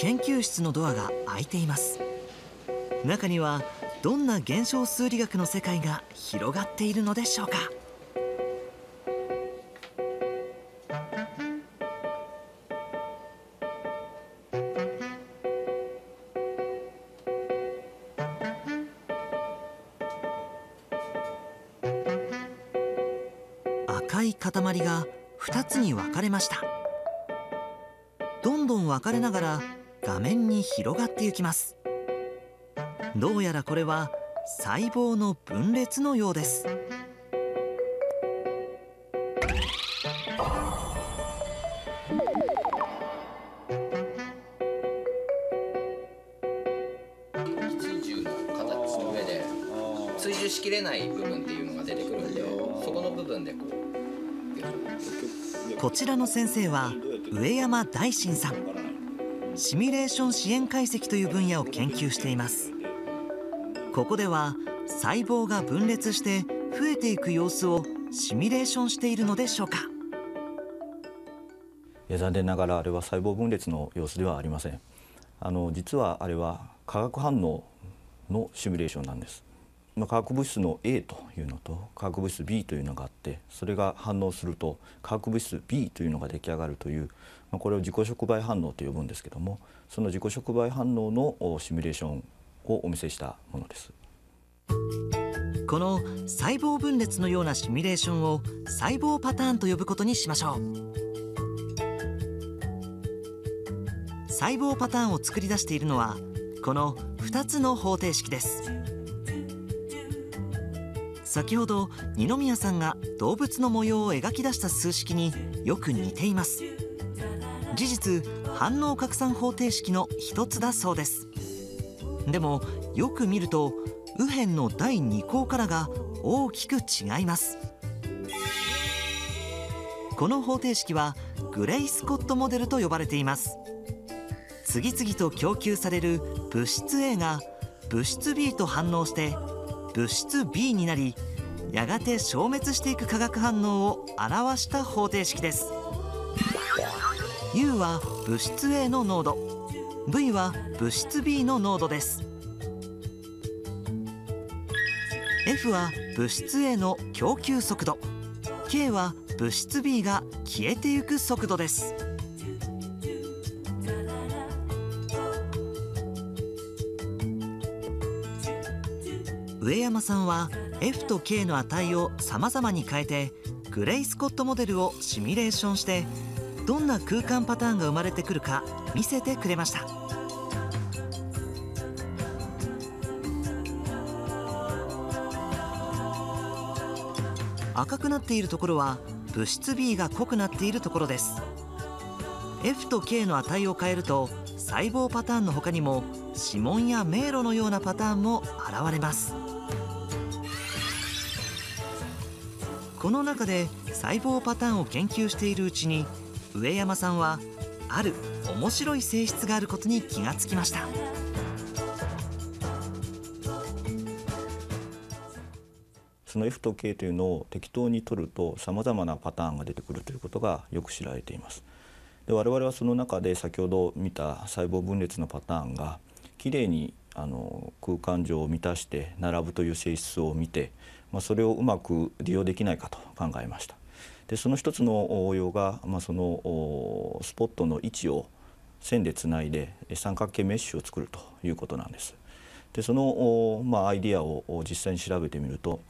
研究室のドアが開いています。中にはどんな現象数理学の世界が広がっているのでしょうか。赤い塊が2つに分かれました。どんどん分かれながら画面に広がっていきます。どうやらこれは細胞の分裂のようです。追従の形の上で追従しきれない部分っていうのが出てくるんでそこの部分でこうこちらの先生は上山大臣さんシミュレーション支援解析という分野を研究しています。ここでは細胞が分裂して増えていく様子をシミュレーションしているのでしょうか。いや残念ながらあれは細胞分裂の様子ではありません。あの実はあれは化学反応のシミュレーションなんです。まあ、化学物質の A というのと化学物質 B というのがあってそれが反応すると化学物質 B というのが出来上がるという、まあ、これを自己触媒反応と呼ぶんですけどもその自己触媒反応のシミュレーションをお見せしたものです。この細胞分裂のようなシミュレーションを細胞パターンと呼ぶことにしましょう。細胞パターンを作り出しているのはこの2つの方程式です。先ほど二宮さんが動物の模様を描き出した数式によく似ています。事実反応拡散方程式の一つだそうです。でもよく見ると右辺の第2項からが大きく違います。この方程式はグレイスコットモデルと呼ばれています。次々と供給される物質 A が物質 B と反応して物質 B になりやがて消滅していく化学反応を表した方程式です。U は物質 A の濃度 V は物質 B の濃度です。F は物質 A の供給速度 K は物質 B が消えてゆく速度です。上山さんは F と K の値を様々に変えてグレイスコットモデルをシミュレーションしてどんな空間パターンが生まれてくるか見せてくれました。赤くなっているところは物質 B が濃くなっているところです。F と K の値を変えると細胞パターンの他にも指紋や迷路のようなパターンも現れますこの中で細胞パターンを研究しているうちに上山さんはある面白い性質があることに気がつきましたその F と K というのを適当に取るとさまざまなパターンが出てくるということがよく知られています。で我々はその中で先ほど見た細胞分裂のパターンがきれいにあの空間上を満たして並ぶという性質を見てまあ、それをうまく利用できないかと考えました。でその一つの応用が、まあ、そのスポットの位置を線でつないで三角形メッシュを作るということなんです。でその、まあ、アイディアを実際に調べてみると、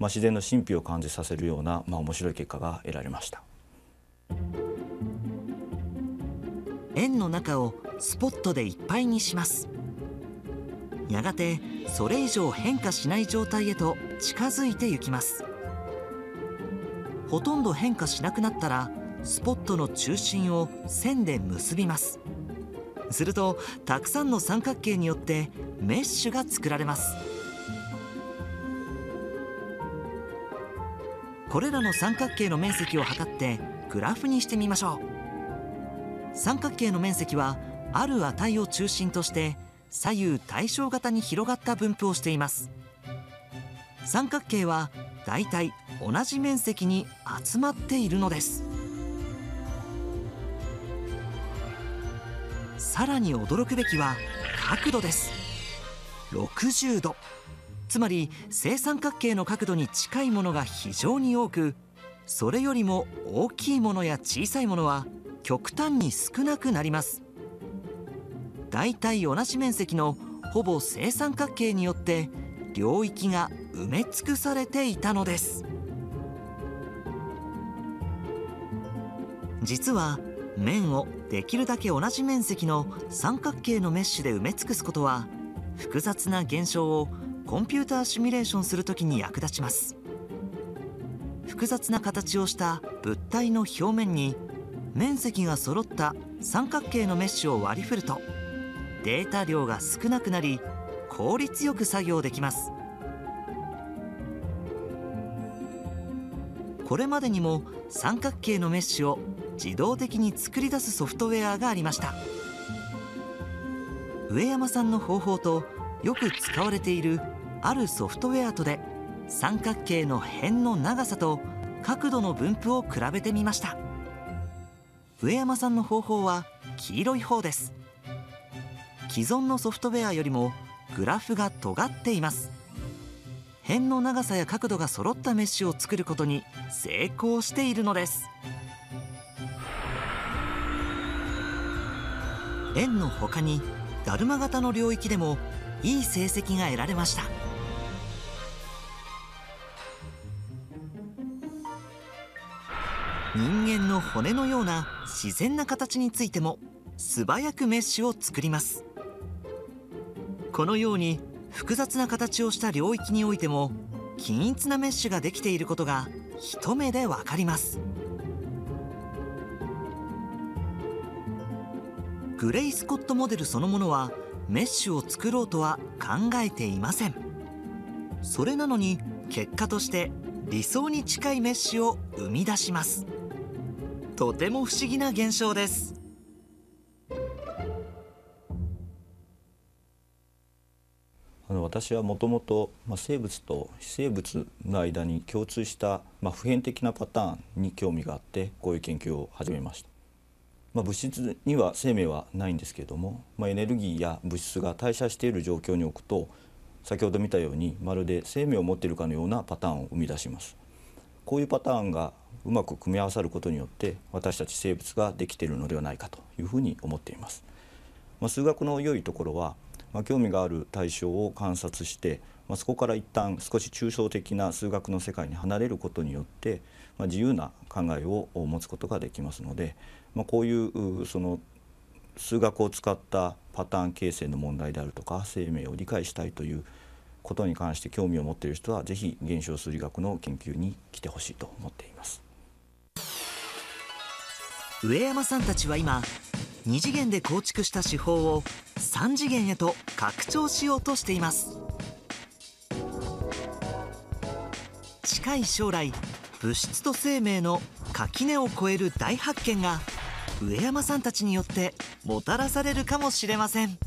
まあ、自然の神秘を感じさせるような、まあ、面白い結果が得られました。円の中をスポットでいっぱいにしますやがてそれ以上変化しない状態へと近づいていきます。ほとんど変化しなくなったらスポットの中心を線で結びます。するとたくさんの三角形によってメッシュが作られます。これらの三角形の面積を測ってグラフにしてみましょう。三角形の面積はある値を中心として左右対称型に広がった分布をしています。三角形はだいたい同じ面積に集まっているのです。さらに驚くべきは角度です。60度。つまり正三角形の角度に近いものが非常に多くそれよりも大きいものや小さいものは極端に少なくなります。だいたい同じ面積のほぼ正三角形によって領域が埋め尽くされていたのです。実は面をできるだけ同じ面積の三角形のメッシュで埋め尽くすことは複雑な現象をコンピューターシミュレーションするときに役立ちます。複雑な形をした物体の表面に面積が揃った三角形のメッシュを割り振るとデータ量が少なくなり効率よく作業できます。これまでにも三角形のメッシュを自動的に作り出すソフトウェアがありました。上山さんの方法とよく使われているあるソフトウェアとで三角形の辺の長さと角度の分布を比べてみました。上山さんの方法は黄色い方です。既存のソフトウェアよりもグラフが尖っています。辺の長さや角度が揃ったメッシュを作ることに成功しているのです。円の他にだるま型の領域でもいい成績が得られました。人間の骨のような自然な形についても素早くメッシュを作ります。このように複雑な形をした領域においても均一なメッシュができていることが一目でわかります。グレイスコットモデルそのものはメッシュを作ろうとは考えていません。それなのに結果として理想に近いメッシュを生み出します。とても不思議な現象です。あの私はもともと生物と非生物の間に共通した、まあ、普遍的なパターンに興味があってこういう研究を始めました。まあ、物質には生命はないんですけれども、まあ、エネルギーや物質が代謝している状況に置くと先ほど見たようにまるで生命を持っているかのようなパターンを生み出します。こういうパターンがうまく組み合わさることによって私たち生物ができているのではないかというふうに思っています。まあ、数学の良いところはまあ、興味がある対象を観察して、まあ、そこから一旦少し抽象的な数学の世界に離れることによって、まあ、自由な考えを持つことができますので、まあ、こういうその数学を使ったパターン形成の問題であるとか生命を理解したいということに関して興味を持っている人は是非現象数理学の研究に来てほしいと思っています。上山さんたちは今2次元で構築した手法を3次元へと拡張しようとしています近い将来物質と生命の垣根を越える大発見が上山さんたちによってもたらされるかもしれません。